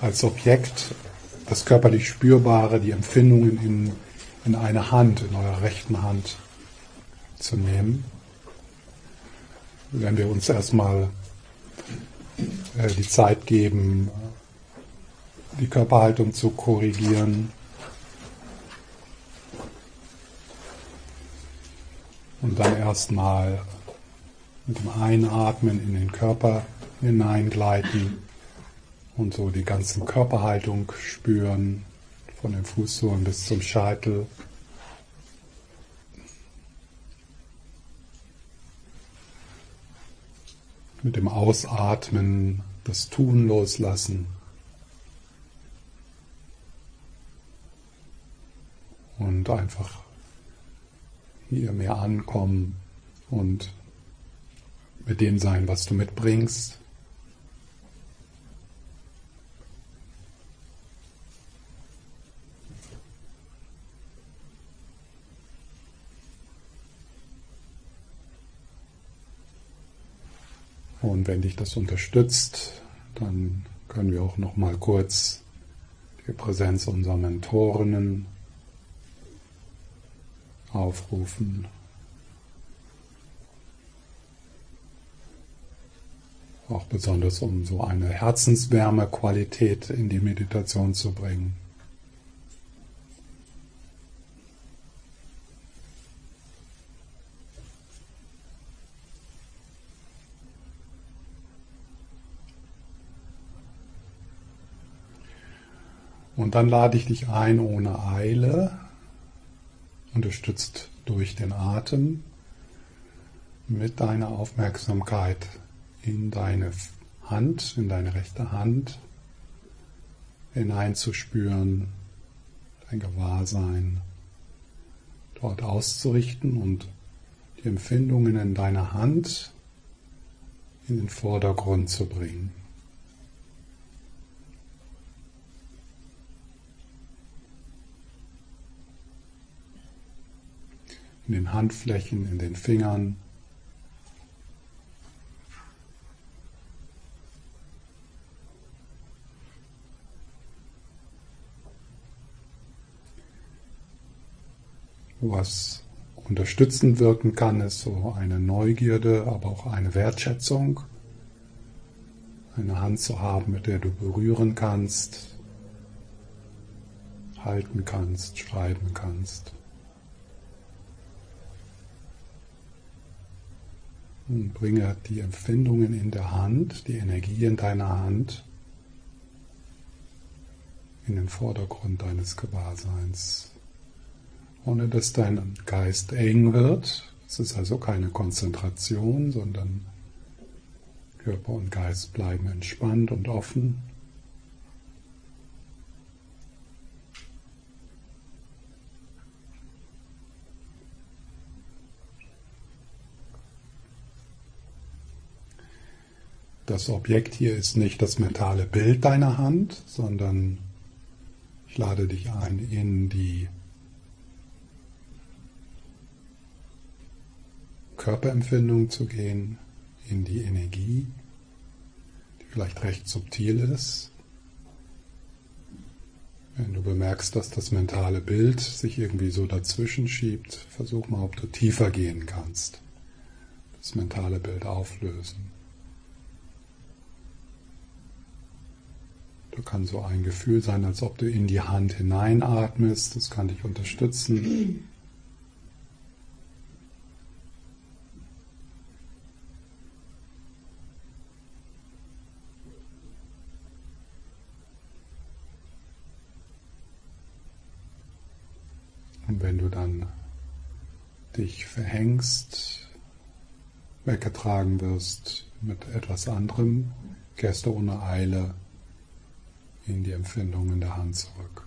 als Objekt das körperlich Spürbare, die Empfindungen in, in eine Hand, in eurer rechten Hand zu nehmen. Wenn wir uns erstmal äh, die Zeit geben, die Körperhaltung zu korrigieren. Und dann erstmal mit dem Einatmen in den Körper hineingleiten und so die ganzen Körperhaltung spüren, von den Fußsohlen bis zum Scheitel. Mit dem Ausatmen das Tun loslassen. Und einfach hier mehr ankommen und mit dem sein, was du mitbringst. Und wenn dich das unterstützt, dann können wir auch noch mal kurz die Präsenz unserer Mentorinnen aufrufen. Auch besonders um so eine Herzenswärme-Qualität in die Meditation zu bringen. Und dann lade ich dich ein ohne Eile, unterstützt durch den Atem, mit deiner Aufmerksamkeit in deine Hand, in deine rechte Hand hineinzuspüren, dein Gewahrsein dort auszurichten und die Empfindungen in deiner Hand in den Vordergrund zu bringen. In den Handflächen, in den Fingern. Was unterstützend wirken kann, ist so eine Neugierde, aber auch eine Wertschätzung. Eine Hand zu haben, mit der du berühren kannst, halten kannst, schreiben kannst. Und bringe die Empfindungen in der Hand, die Energie in deiner Hand in den Vordergrund deines Gewahrseins. Ohne dass dein Geist eng wird. Es ist also keine Konzentration, sondern Körper und Geist bleiben entspannt und offen. Das Objekt hier ist nicht das mentale Bild deiner Hand, sondern ich lade dich ein, in die Körperempfindung zu gehen, in die Energie, die vielleicht recht subtil ist. Wenn du bemerkst, dass das mentale Bild sich irgendwie so dazwischen schiebt, versuch mal, ob du tiefer gehen kannst. Das mentale Bild auflösen. Kann so ein Gefühl sein, als ob du in die Hand hineinatmest. Das kann dich unterstützen. Und wenn du dann dich verhängst, weggetragen wirst mit etwas anderem, kehrst du ohne Eile in die Empfindung in der Hand zurück.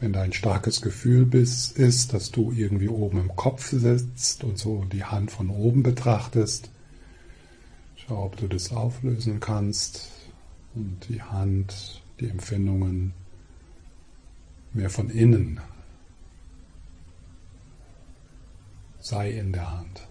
Wenn dein starkes Gefühl bist, ist, dass du irgendwie oben im Kopf sitzt und so die Hand von oben betrachtest, schau, ob du das auflösen kannst und die Hand, die Empfindungen mehr von innen sei in der Hand.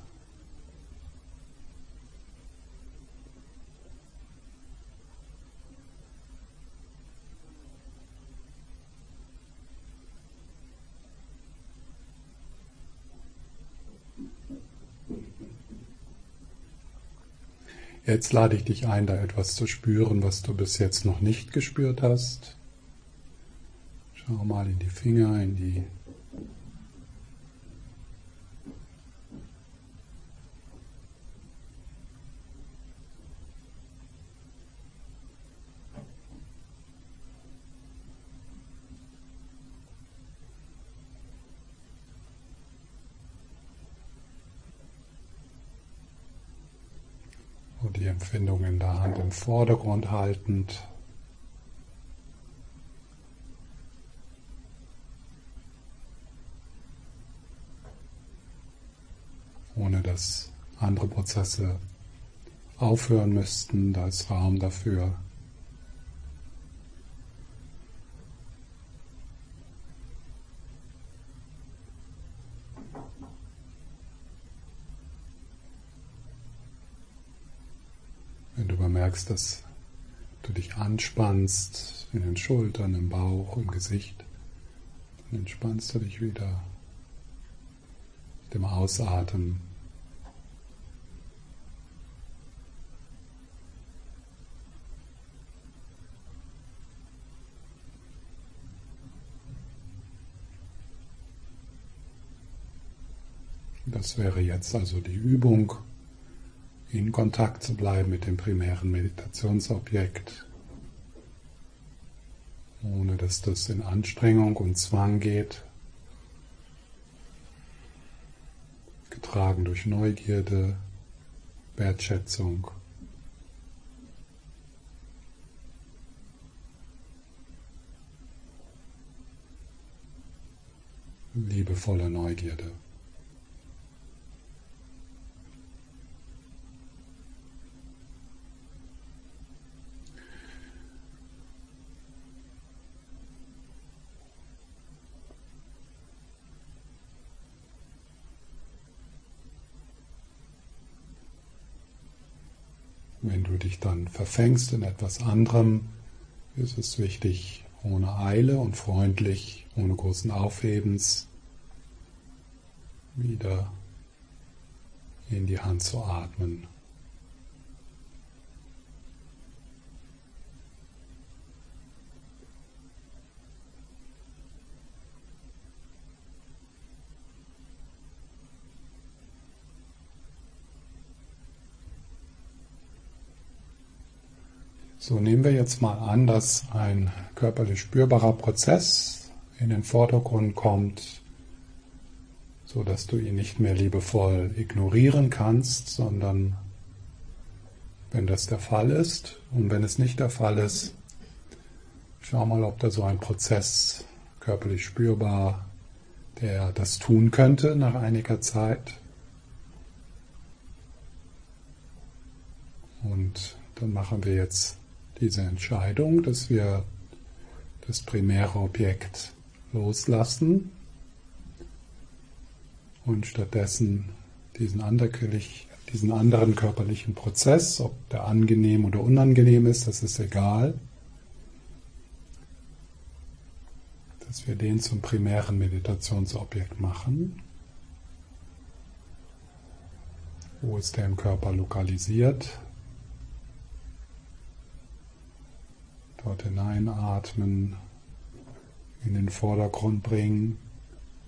Jetzt lade ich dich ein, da etwas zu spüren, was du bis jetzt noch nicht gespürt hast. Schau mal in die Finger, in die die Empfindung in der Hand im Vordergrund haltend. Ohne dass andere Prozesse aufhören müssten, da ist Raum dafür. Merkst, dass du dich anspannst in den Schultern, im Bauch, im Gesicht, dann entspannst du dich wieder mit dem Ausatmen. Das wäre jetzt also die Übung in Kontakt zu bleiben mit dem primären Meditationsobjekt, ohne dass das in Anstrengung und Zwang geht, getragen durch Neugierde, Wertschätzung. liebevolle Neugierde. Wenn du dich dann verfängst in etwas anderem, ist es wichtig, ohne Eile und freundlich, ohne großen Aufhebens, wieder in die Hand zu atmen. So nehmen wir jetzt mal an, dass ein körperlich spürbarer Prozess in den Vordergrund kommt, so dass du ihn nicht mehr liebevoll ignorieren kannst, sondern wenn das der Fall ist und wenn es nicht der Fall ist, schau mal, ob da so ein Prozess körperlich spürbar, der das tun könnte nach einiger Zeit. Und dann machen wir jetzt diese Entscheidung, dass wir das primäre Objekt loslassen und stattdessen diesen, diesen anderen körperlichen Prozess, ob der angenehm oder unangenehm ist, das ist egal, dass wir den zum primären Meditationsobjekt machen. Wo ist der im Körper lokalisiert? Dort hineinatmen, in den Vordergrund bringen,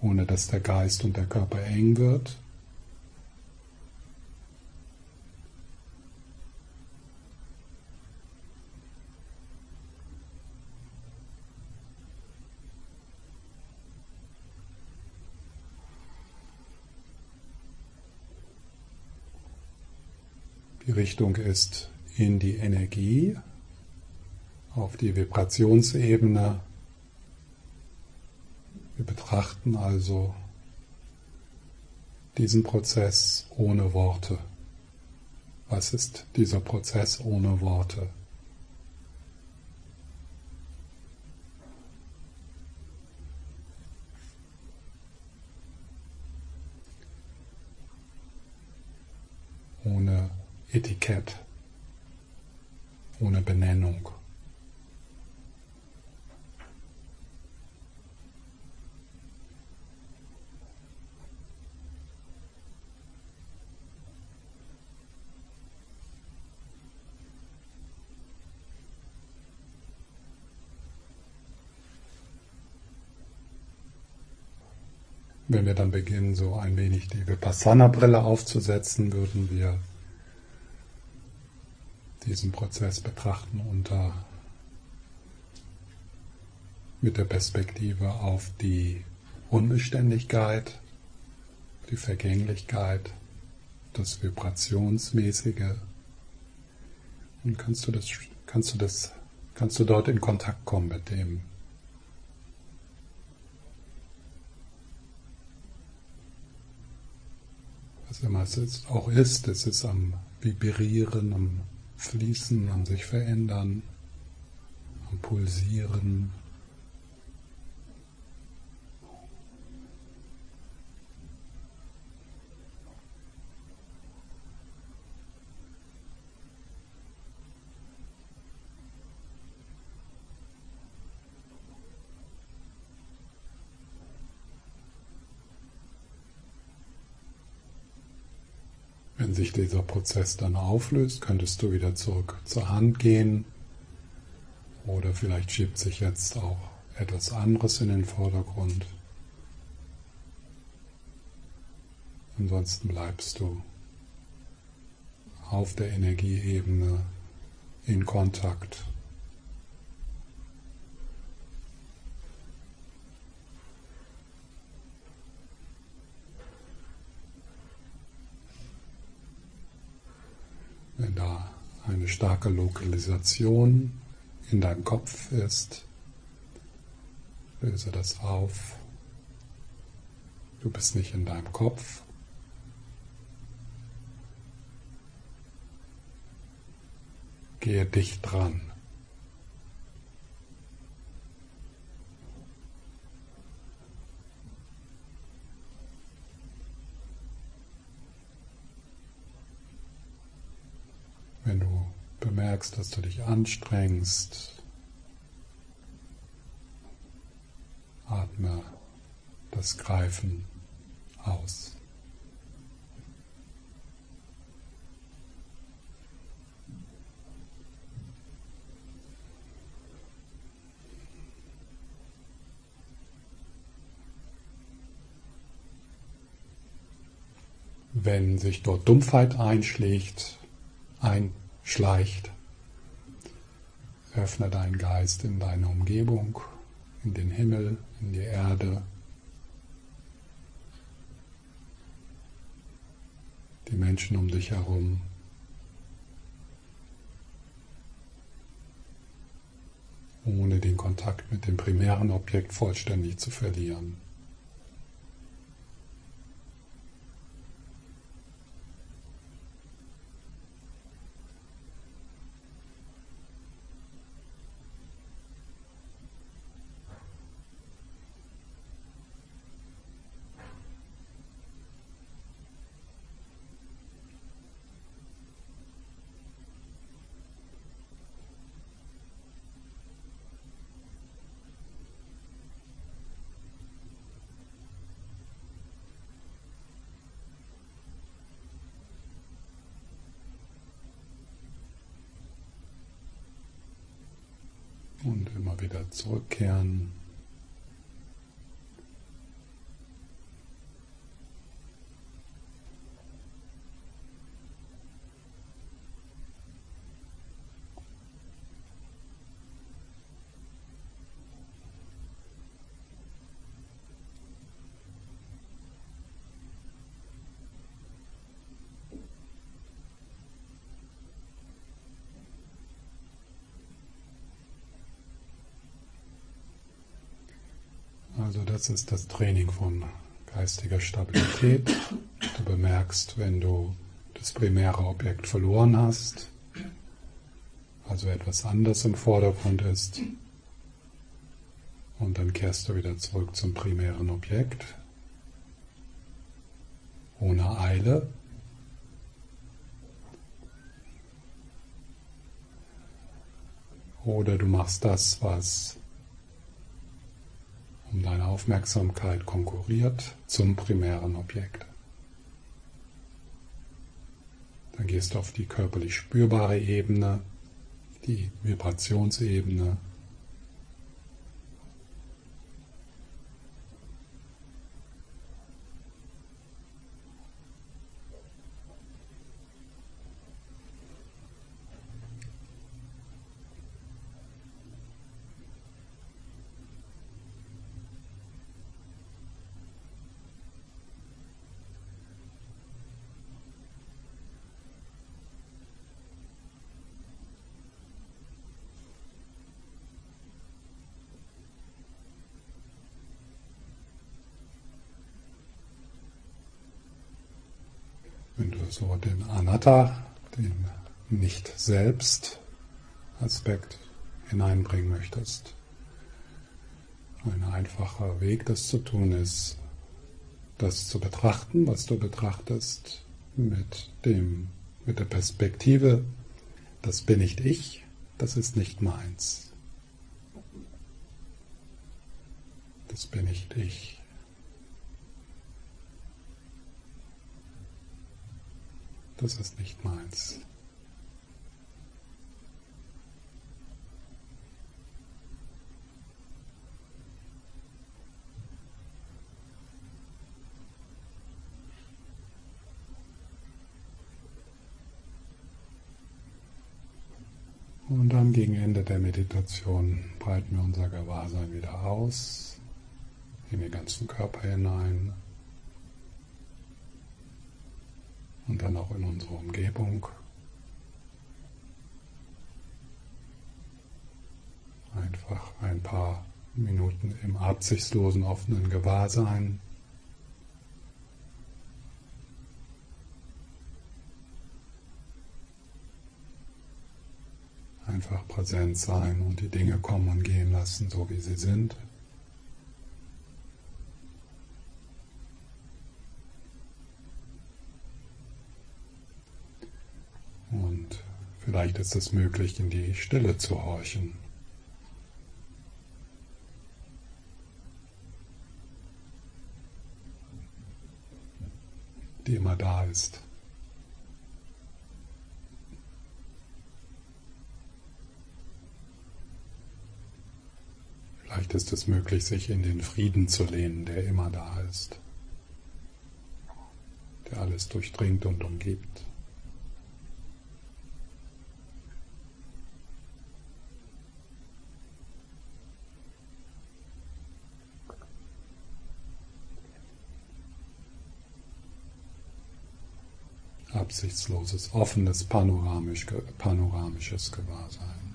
ohne dass der Geist und der Körper eng wird. Die Richtung ist in die Energie, auf die Vibrationsebene. Wir betrachten also diesen Prozess ohne Worte. Was ist dieser Prozess ohne Worte? Ohne Etikett, ohne Benennung. Wenn wir dann beginnen, so ein wenig die Vipassana-Brille aufzusetzen, würden wir diesen Prozess betrachten unter mit der Perspektive auf die Unbeständigkeit, die Vergänglichkeit, das Vibrationsmäßige. Und kannst du das, kannst du das, kannst du dort in Kontakt kommen mit dem was immer es jetzt auch ist, es ist am Vibrieren, am Fließen, am sich verändern, am Pulsieren. Sich dieser Prozess dann auflöst, könntest du wieder zurück zur Hand gehen oder vielleicht schiebt sich jetzt auch etwas anderes in den Vordergrund. Ansonsten bleibst du auf der Energieebene in Kontakt wenn da eine starke Lokalisation in deinem Kopf ist, löse das auf. Du bist nicht in deinem Kopf. Gehe dicht dran. Wenn du bemerkst, dass du dich anstrengst, atme das Greifen aus. Wenn sich dort Dumpfheit einschlägt, einschleicht. Öffne deinen Geist in deine Umgebung, in den Himmel, in die Erde, die Menschen um dich herum. ohne den Kontakt mit dem primären Objekt vollständig zu verlieren. Und immer wieder zurückkehren. Also das ist das Training von geistiger Stabilität. Du bemerkst, wenn du das primäre Objekt verloren hast, also etwas anders im Vordergrund ist, und dann kehrst du wieder zurück zum primären Objekt, ohne Eile. Oder du machst das, was um deine Aufmerksamkeit konkurriert zum primären Objekt. Dann gehst du auf die körperlich spürbare Ebene, die Vibrationsebene, Wenn du so den Anatta, den Nicht-Selbst-Aspekt hineinbringen möchtest. Ein einfacher Weg, das zu tun, ist, das zu betrachten, was du betrachtest, mit, dem, mit der Perspektive, das bin nicht ich, das ist nicht meins. Das bin nicht ich. Das ist nicht meins. Und dann gegen Ende der Meditation breiten wir unser Gewahrsein wieder aus, in den ganzen Körper hinein, und dann auch in unsere Umgebung. Einfach ein paar Minuten im absichtslosen offenen Gewahrsein. Einfach präsent sein und die Dinge kommen und gehen lassen, so wie sie sind. Vielleicht ist es möglich, in die Stille zu horchen. die immer da ist. Vielleicht ist es möglich, sich in den Frieden zu lehnen, der immer da ist, der alles durchdringt und umgibt. Absichtsloses, offenes, panoramisch, panoramisches Gewahrsein.